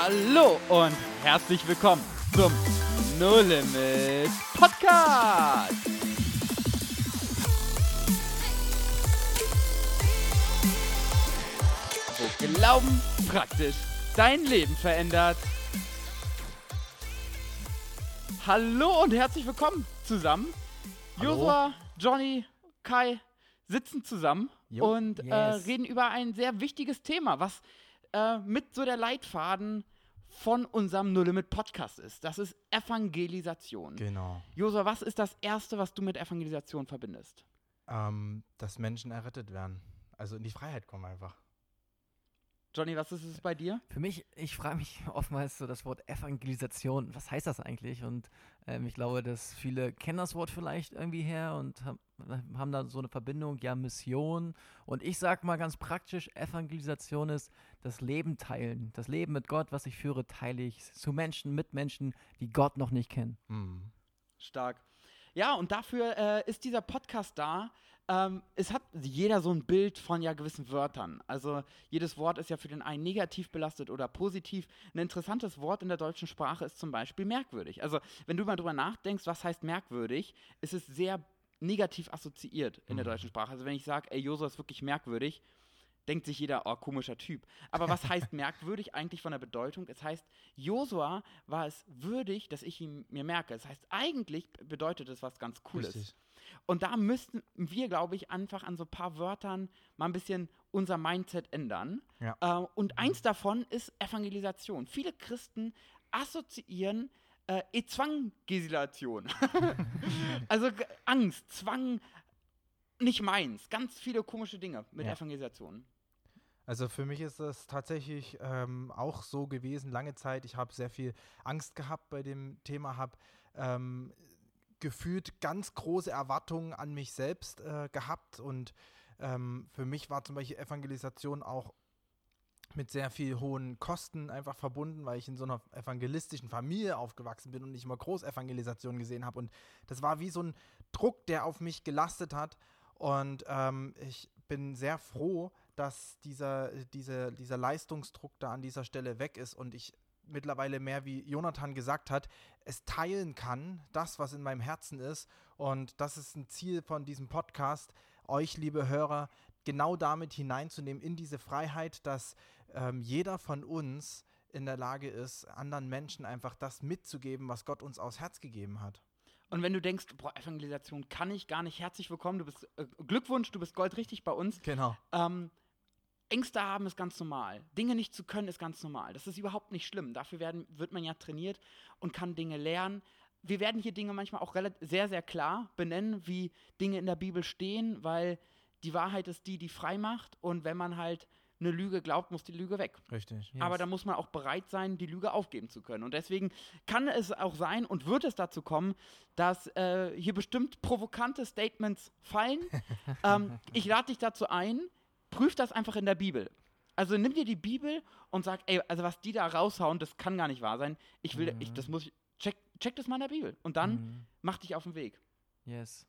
Hallo und herzlich willkommen zum No Limit Podcast. Wo Glauben praktisch dein Leben verändert. Hallo und herzlich willkommen zusammen. Hallo. Josua, Johnny, Kai sitzen zusammen Jo, und äh, yes. reden über ein sehr wichtiges Thema, was äh, mit so der Leitfaden von unserem No Limit Podcast ist. Das ist Evangelisation. Genau. Josua, was ist das Erste, was du mit Evangelisation verbindest? Ähm, dass Menschen errettet werden. Also in die Freiheit kommen einfach. Johnny, was ist es bei dir? Für mich, ich frage mich oftmals so das Wort Evangelisation, was heißt das eigentlich? Und ähm, ich glaube, dass viele kennen das Wort vielleicht irgendwie her und haben, haben da so eine Verbindung, ja, Mission. Und ich sage mal ganz praktisch, Evangelisation ist das Leben teilen. Das Leben mit Gott, was ich führe, teile ich zu Menschen, mit Menschen, die Gott noch nicht kennen. Mhm. Stark. Ja, und dafür äh, ist dieser Podcast da. Ähm, es hat jeder so ein Bild von ja gewissen Wörtern. Also jedes Wort ist ja für den einen negativ belastet oder positiv. Ein interessantes Wort in der deutschen Sprache ist zum Beispiel merkwürdig. Also wenn du mal drüber nachdenkst, was heißt merkwürdig, ist es sehr negativ assoziiert in der Mhm. deutschen Sprache. Also wenn ich sage, ey, Josua ist wirklich merkwürdig, denkt sich jeder, oh, komischer Typ. Aber was heißt merkwürdig eigentlich von der Bedeutung? Es heißt, Josua war es würdig, dass ich ihn mir merke. Das heißt, eigentlich bedeutet es was ganz Cooles. Richtig. Und da müssten wir, glaube ich, einfach an so ein paar Wörtern mal ein bisschen unser Mindset ändern. Ja. Äh, und eins davon ist Evangelisation. Viele Christen assoziieren äh, Ezwangelisation. also Angst, Zwang, nicht meins. Ganz viele komische Dinge mit Ja. Evangelisation. Also für mich ist das tatsächlich ähm, auch so gewesen, lange Zeit. Ich habe sehr viel Angst gehabt bei dem Thema, habe ähm, gefühlt ganz große Erwartungen an mich selbst äh, gehabt und ähm, für mich war zum Beispiel Evangelisation auch mit sehr viel hohen Kosten einfach verbunden, weil ich in so einer evangelistischen Familie aufgewachsen bin und nicht immer Großevangelisation gesehen habe. Und das war wie so ein Druck, der auf mich gelastet hat. Und ähm, ich bin sehr froh, dass dieser, dieser, dieser Leistungsdruck da an dieser Stelle weg ist und ich mittlerweile mehr, wie Jonathan gesagt hat, es teilen kann, das, was in meinem Herzen ist. Und das ist ein Ziel von diesem Podcast, euch, liebe Hörer, genau damit hineinzunehmen in diese Freiheit, dass ähm, jeder von uns in der Lage ist, anderen Menschen einfach das mitzugeben, was Gott uns aufs Herz gegeben hat. Und wenn du denkst, boah, Evangelisation kann ich gar nicht, herzlich willkommen, du bist, äh, Glückwunsch, du bist goldrichtig bei uns. Genau. Ähm, Ängste haben ist ganz normal. Dinge nicht zu können ist ganz normal. Das ist überhaupt nicht schlimm. Dafür werden, wird man ja trainiert und kann Dinge lernen. Wir werden hier Dinge manchmal auch relativ, sehr, sehr klar benennen, wie Dinge in der Bibel stehen, weil die Wahrheit ist die, die frei macht. Und wenn man halt eine Lüge glaubt, muss die Lüge weg. Richtig. Aber da muss man auch bereit sein, die Lüge aufgeben zu können. Und deswegen kann es auch sein und wird es dazu kommen, dass äh, hier bestimmt provokante Statements fallen. ähm, ich lade dich dazu ein, prüf das einfach in der Bibel. Also nimm dir die Bibel und sag, ey, also was die da raushauen, das kann gar nicht wahr sein. Ich will, ich, das muss ich, check, check das mal in der Bibel. Und dann Mhm. mach dich auf den Weg. Yes.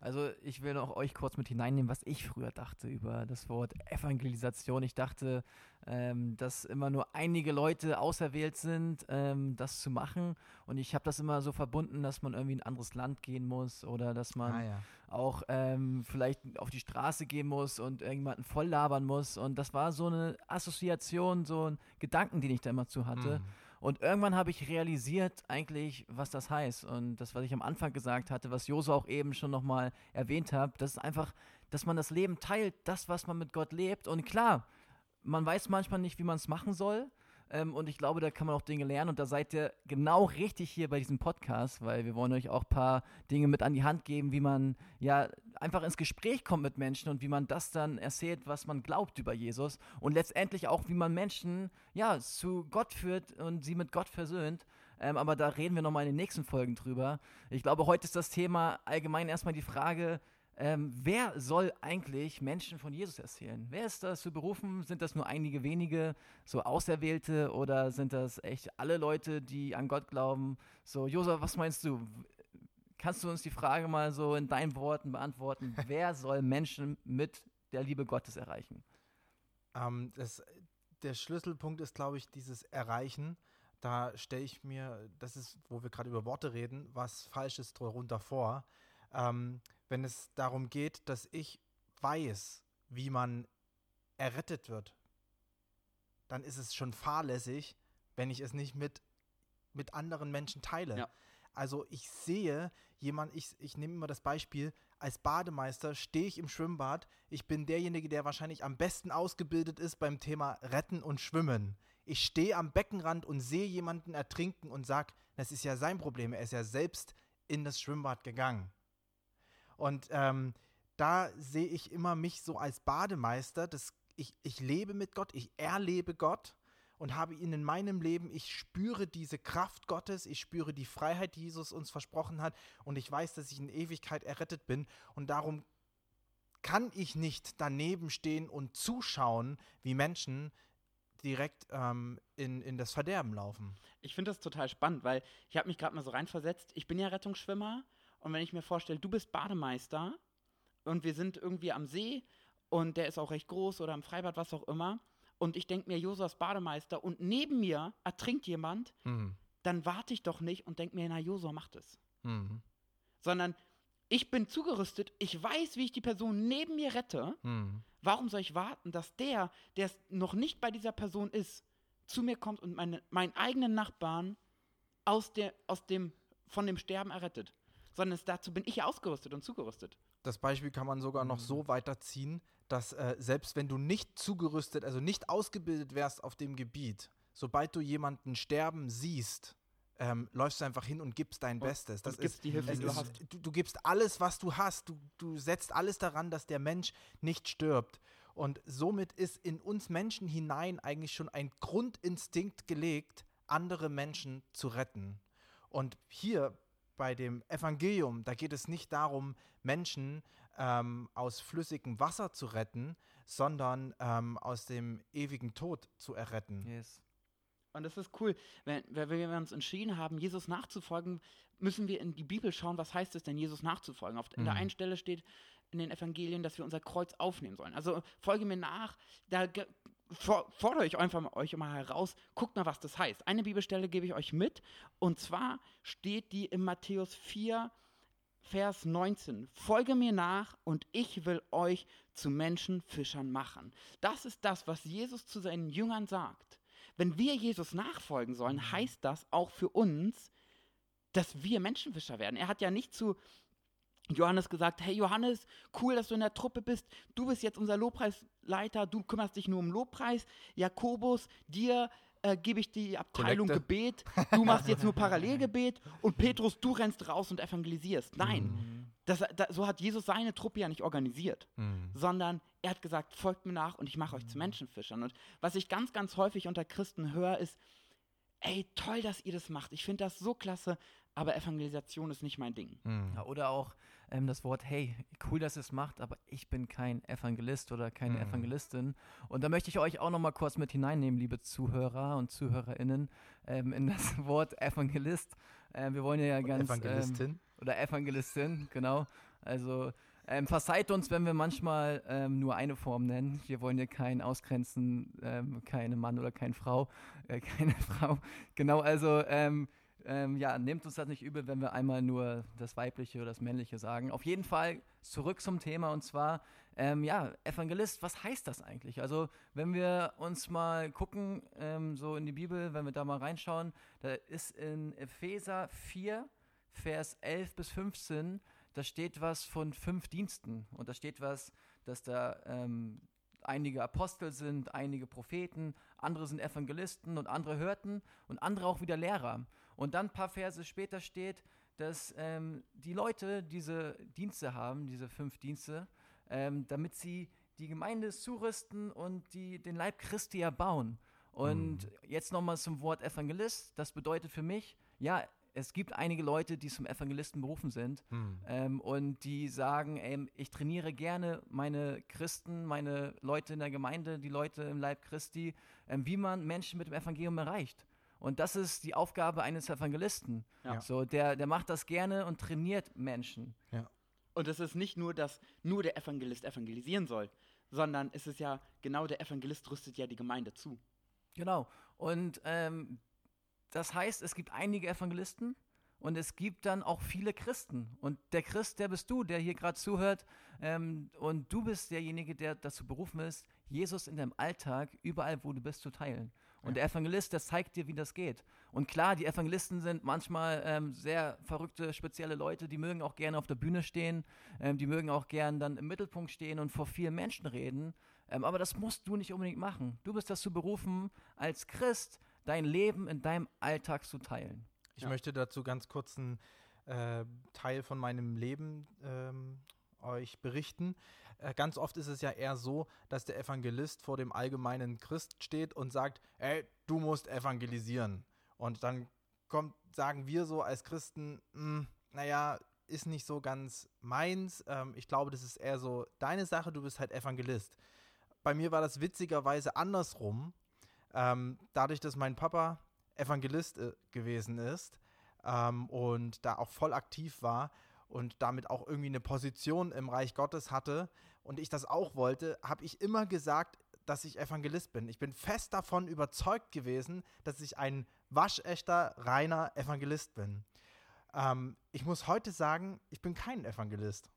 Also ich will auch euch kurz mit hineinnehmen, was ich früher dachte über das Wort Evangelisation. Ich dachte, ähm, dass immer nur einige Leute auserwählt sind, ähm, das zu machen. Und ich habe das immer so verbunden, dass man irgendwie in ein anderes Land gehen muss oder dass man Ah, ja. Auch ähm, vielleicht auf die Straße gehen muss und irgendjemanden voll labern muss. Und das war so eine Assoziation, so ein Gedanken, den ich da immer zu hatte. Mhm. Und irgendwann habe ich realisiert eigentlich, was das heißt. Und das, was ich am Anfang gesagt hatte, was Josu auch eben schon nochmal erwähnt hat, das ist einfach, dass man das Leben teilt, das, was man mit Gott lebt. Und klar, man weiß manchmal nicht, wie man es machen soll. Ähm, und ich glaube, da kann man auch Dinge lernen. Und da seid ihr genau richtig hier bei diesem Podcast, weil wir wollen euch auch ein paar Dinge mit an die Hand geben, wie man ja einfach ins Gespräch kommt mit Menschen und wie man das dann erzählt, was man glaubt über Jesus. Und letztendlich auch, wie man Menschen ja zu Gott führt und sie mit Gott versöhnt. Ähm, aber da reden wir nochmal in den nächsten Folgen drüber. Ich glaube, heute ist das Thema allgemein erstmal die Frage, ähm, wer soll eigentlich Menschen von Jesus erzählen? Wer ist das zu berufen? Sind das nur einige wenige, so Auserwählte, oder sind das echt alle Leute, die an Gott glauben? So, Josef, was meinst du? Kannst du uns die Frage mal so in deinen Worten beantworten? wer soll Menschen mit der Liebe Gottes erreichen? Ähm, das, der Schlüsselpunkt ist, glaube ich, dieses Erreichen. Da stelle ich mir, das ist, wo wir gerade über Worte reden, was Falsches darunter vor. Ähm, wenn es darum geht, dass ich weiß, wie man errettet wird, dann ist es schon fahrlässig, wenn ich es nicht mit, mit anderen Menschen teile. Ja. Also ich sehe jemand, ich, ich nehme immer das Beispiel, als Bademeister stehe ich im Schwimmbad, ich bin derjenige, der wahrscheinlich am besten ausgebildet ist beim Thema Retten und Schwimmen. Ich stehe am Beckenrand und sehe jemanden ertrinken und sage, das ist ja sein Problem, er ist ja selbst in das Schwimmbad gegangen. Und ähm, da sehe ich immer mich so als Bademeister, das, ich, ich lebe mit Gott, ich erlebe Gott und habe ihn in meinem Leben, ich spüre diese Kraft Gottes, ich spüre die Freiheit, die Jesus uns versprochen hat und ich weiß, dass ich in Ewigkeit errettet bin und darum kann ich nicht daneben stehen und zuschauen, wie Menschen direkt ähm, in, in das Verderben laufen. Ich finde das total spannend, weil ich habe mich gerade mal so reinversetzt. Ich bin ja Rettungsschwimmer und wenn ich mir vorstelle, du bist Bademeister und wir sind irgendwie am See und der ist auch recht groß oder im Freibad, was auch immer, und ich denke mir, Josua ist Bademeister und neben mir ertrinkt jemand, Mhm. dann warte ich doch nicht und denke mir, na, Josua macht es. Mhm. Sondern ich bin zugerüstet, ich weiß, wie ich die Person neben mir rette. Mhm. Warum soll ich warten, dass der, der noch nicht bei dieser Person ist, zu mir kommt und meine, meinen eigenen Nachbarn aus, der, aus dem, von dem Sterben errettet? Sondern es, dazu bin ich ausgerüstet und zugerüstet. Das Beispiel kann man sogar noch so weiterziehen, dass äh, selbst wenn du nicht zugerüstet, also nicht ausgebildet wärst auf dem Gebiet, sobald du jemanden sterben siehst, ähm, läufst du einfach hin und gibst dein Bestes. Das ist, die Hilfe, die du ist, hast. Du, du gibst alles, was du hast. Du, du setzt alles daran, dass der Mensch nicht stirbt. Und somit ist in uns Menschen hinein eigentlich schon ein Grundinstinkt gelegt, andere Menschen zu retten. Und hier bei dem Evangelium, da geht es nicht darum, Menschen ähm, aus flüssigem Wasser zu retten, sondern ähm, aus dem ewigen Tod zu erretten. Yes. Und das ist cool. Wenn, wenn wir uns entschieden haben, Jesus nachzufolgen, müssen wir in die Bibel schauen, was heißt es denn, Jesus nachzufolgen. Auf, in der Mhm. einen Stelle steht in den Evangelien, dass wir unser Kreuz aufnehmen sollen. Also folge mir nach, da fordere ich einfach mal, euch mal heraus, guckt mal, was das heißt. Eine Bibelstelle gebe ich euch mit, und zwar steht die in Matthäus 4, Vers 19. Folge mir nach und ich will euch zu Menschenfischern machen. Das ist das, was Jesus zu seinen Jüngern sagt. Wenn wir Jesus nachfolgen sollen, heißt das auch für uns, dass wir Menschenfischer werden. Er hat ja nicht zu Johannes gesagt, hey Johannes, cool, dass du in der Truppe bist. Du bist jetzt unser Lobpreisleiter, du kümmerst dich nur um Lobpreis. Jakobus, dir äh, gebe ich die Abteilung Kollekte. Gebet. Du machst jetzt nur Parallelgebet. Und Petrus, du rennst raus und evangelisierst. Nein, Mhm. das, da, so hat Jesus seine Truppe ja nicht organisiert Mhm. sondern er hat gesagt, folgt mir nach und ich mache euch zu Menschenfischern. Und was ich ganz, ganz häufig unter Christen höre, ist, ey, toll, dass ihr das macht. Ich finde das so klasse, aber Evangelisation ist nicht mein Ding. Mhm. Ja, oder auch ähm, das Wort, hey, cool, dass ihr es macht, aber ich bin kein Evangelist oder keine Mhm. Evangelistin. Und da möchte ich euch auch noch mal kurz mit hineinnehmen, liebe Zuhörer und ZuhörerInnen, ähm, in das Wort Evangelist. Ähm, wir wollen ja ganz... Ähm, Evangelistin. oder Evangelistin, genau. Also ähm, verzeiht uns, wenn wir manchmal ähm, nur eine Form nennen. Wir wollen hier keinen ausgrenzen, ähm, keine Mann oder keine Frau, äh, keine Frau. Genau, also ähm, ja, nehmt uns das nicht übel, wenn wir einmal nur das Weibliche oder das Männliche sagen. Auf jeden Fall zurück zum Thema und zwar, ähm, ja, Evangelist, was heißt das eigentlich? Also, wenn wir uns mal gucken, ähm, so in die Bibel, wenn wir da mal reinschauen, da ist in Epheser 4, Vers 11 bis 15, da steht was von fünf Diensten und da steht was, dass da ähm, einige Apostel sind, einige Propheten, andere sind Evangelisten und andere hörten und andere auch wieder Lehrer. Und dann ein paar Verse später steht, dass ähm, die Leute diese Dienste haben, diese fünf Dienste, ähm, damit sie die Gemeinde zurüsten und die, den Leib Christi erbauen. Und jetzt nochmal zum Wort Evangelist. Das bedeutet für mich, ja, es gibt einige Leute, die zum Evangelisten berufen sind Mhm. ähm, und die sagen, ey, ich trainiere gerne meine Christen, meine Leute in der Gemeinde, die Leute im Leib Christi, ähm, wie man Menschen mit dem Evangelium erreicht. Und das ist die Aufgabe eines Evangelisten. Ja. So, der, der macht das gerne und trainiert Menschen. Und es ist nicht nur, dass nur der Evangelist evangelisieren soll, sondern es ist ja genau der Evangelist rüstet ja die Gemeinde zu. Genau. Und ähm, das heißt, es gibt einige Evangelisten und es gibt dann auch viele Christen. Und der Christ, der bist du, der hier gerade zuhört. Ähm, und du bist derjenige, der dazu berufen ist, Jesus in deinem Alltag, überall, wo du bist, zu teilen. Und ja. der Evangelist, der zeigt dir, wie das geht. Und klar, die Evangelisten sind manchmal ähm, sehr verrückte, spezielle Leute, die mögen auch gerne auf der Bühne stehen, ähm, die mögen auch gerne dann im Mittelpunkt stehen und vor vielen Menschen reden. Ähm, aber das musst du nicht unbedingt machen. Du bist dazu berufen, als Christ dein Leben in deinem Alltag zu teilen. Ich ja. möchte dazu ganz kurz einen äh, Teil von meinem Leben ähm, euch berichten. Äh, ganz oft ist es ja eher so, dass der Evangelist vor dem allgemeinen Christ steht und sagt, ey, du musst evangelisieren. Und dann kommt, sagen wir so als Christen, hm, naja, ist nicht so ganz meins. Ähm, ich glaube, das ist eher so deine Sache, du bist halt Evangelist. Bei mir war das witzigerweise andersrum. Ähm, dadurch, dass mein Papa Evangelist äh, gewesen ist ähm, und da auch voll aktiv war und damit auch irgendwie eine Position im Reich Gottes hatte und ich das auch wollte, habe ich immer gesagt, dass ich Evangelist bin. Ich bin fest davon überzeugt gewesen, dass ich ein waschechter, reiner Evangelist bin. Ähm, ich muss heute sagen, ich bin kein Evangelist.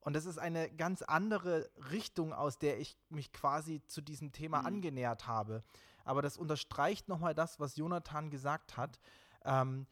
Und das ist eine ganz andere Richtung, aus der ich mich quasi zu diesem Thema mhm. angenähert habe. Aber das unterstreicht nochmal das, was Jonathan gesagt hat, ähm,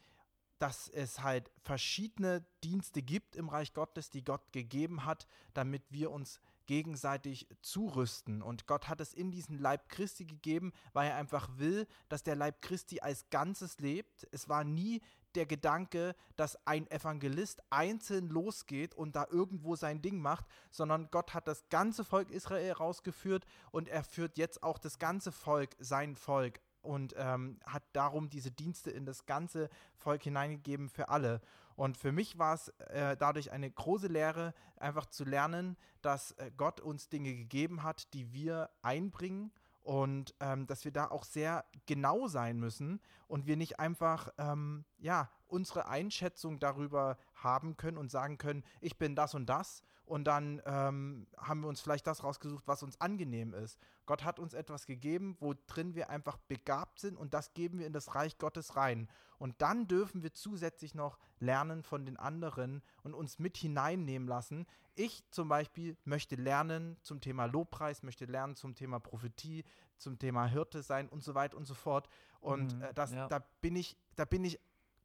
dass es halt verschiedene Dienste gibt im Reich Gottes, die Gott gegeben hat, damit wir uns gegenseitig zurüsten. Und Gott hat es in diesen Leib Christi gegeben, weil er einfach will, dass der Leib Christi als Ganzes lebt. Es war nie der Gedanke, dass ein Evangelist einzeln losgeht und da irgendwo sein Ding macht, sondern Gott hat das ganze Volk Israel rausgeführt und er führt jetzt auch das ganze Volk, sein Volk und ähm, hat darum diese Dienste in das ganze Volk hineingegeben für alle. Und für mich war es äh, dadurch eine große Lehre, einfach zu lernen, dass äh, Gott uns Dinge gegeben hat, die wir einbringen und ähm, dass wir da auch sehr genau sein müssen und wir nicht einfach ähm, ja unsere Einschätzung darüber haben können und sagen können, ich bin das und das und dann ähm, haben wir uns vielleicht das rausgesucht, was uns angenehm ist. Gott hat uns etwas gegeben, worin wir einfach begabt sind und das geben wir in das Reich Gottes rein. Und dann dürfen wir zusätzlich noch lernen von den anderen und uns mit hineinnehmen lassen. Ich zum Beispiel möchte lernen zum Thema Lobpreis, möchte lernen zum Thema Prophetie, zum Thema Hirte sein und so weiter und so fort. Und mhm, äh, das, ja. da bin ich, da bin ich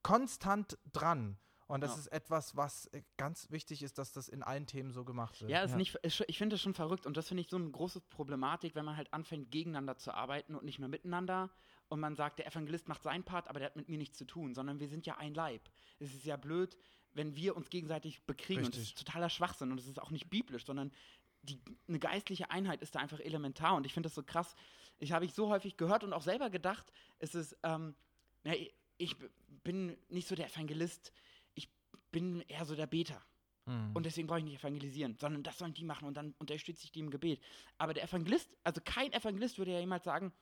konstant dran. Und das ja. ist etwas, was äh, ganz wichtig ist, dass das in allen Themen so gemacht wird. Ja, ist ja. Nicht, ich finde das schon verrückt und das finde ich so eine große Problematik, wenn man halt anfängt, gegeneinander zu arbeiten und nicht mehr miteinander. Und man sagt, der Evangelist macht seinen Part, aber der hat mit mir nichts zu tun, sondern wir sind ja ein Leib. Es ist ja blöd, wenn wir uns gegenseitig bekriegen. Richtig. Und das ist totaler Schwachsinn und das ist auch nicht biblisch, sondern die, eine geistliche Einheit ist da einfach elementar. Und ich finde das so krass. Ich habe ich so häufig gehört und auch selber gedacht, es ist, ähm, na, ich bin nicht so der Evangelist, bin eher so der Beter. Mhm. Und deswegen brauche ich nicht evangelisieren, sondern das sollen die machen und dann unterstütze ich die im Gebet. Aber der Evangelist, also kein Evangelist würde ja jemals sagen,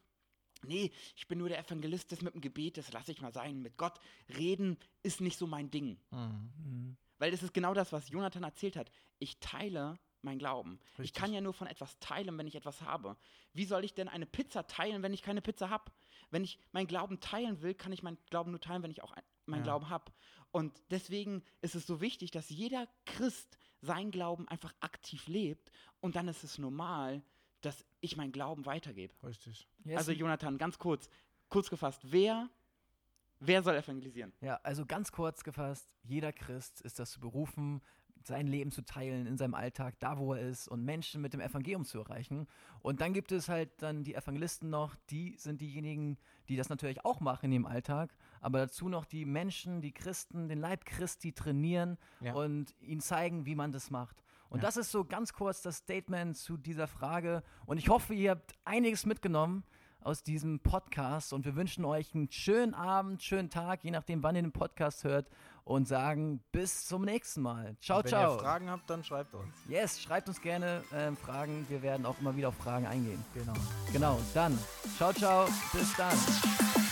nee, ich bin nur der Evangelist, das mit dem Gebet, das lasse ich mal sein. Mit Gott reden ist nicht so mein Ding. Mhm. Weil das ist genau das, was Jonathan erzählt hat. Ich teile mein Glauben. Richtig. Ich kann ja nur von etwas teilen, wenn ich etwas habe. Wie soll ich denn eine Pizza teilen, wenn ich keine Pizza habe? Wenn ich meinen Glauben teilen will, kann ich meinen Glauben nur teilen, wenn ich auch meinen ja. Glauben habe. Und deswegen ist es so wichtig, dass jeder Christ seinen Glauben einfach aktiv lebt. Und dann ist es normal, dass ich meinen Glauben weitergebe. Richtig. Yes. Also Jonathan, ganz kurz, kurz gefasst, wer Wer soll evangelisieren? Ja, also ganz kurz gefasst, jeder Christ ist dazu berufen, sein Leben zu teilen in seinem Alltag, da wo er ist und Menschen mit dem Evangelium zu erreichen. Und dann gibt es halt dann die Evangelisten noch, die sind diejenigen, die das natürlich auch machen in ihrem Alltag, aber dazu noch die Menschen, die Christen, den Leib Christi trainieren ja. und ihnen zeigen, wie man das macht. Und ja. das ist so ganz kurz das Statement zu dieser Frage. Und ich hoffe, ihr habt einiges mitgenommen aus diesem Podcast und wir wünschen euch einen schönen Abend, schönen Tag, je nachdem, wann ihr den Podcast hört und sagen bis zum nächsten Mal. Ciao, wenn ciao. Wenn ihr Fragen habt, dann schreibt uns. Yes, schreibt uns gerne äh, Fragen. Wir werden auch immer wieder auf Fragen eingehen. Genau. Genau, dann ciao, ciao, bis dann.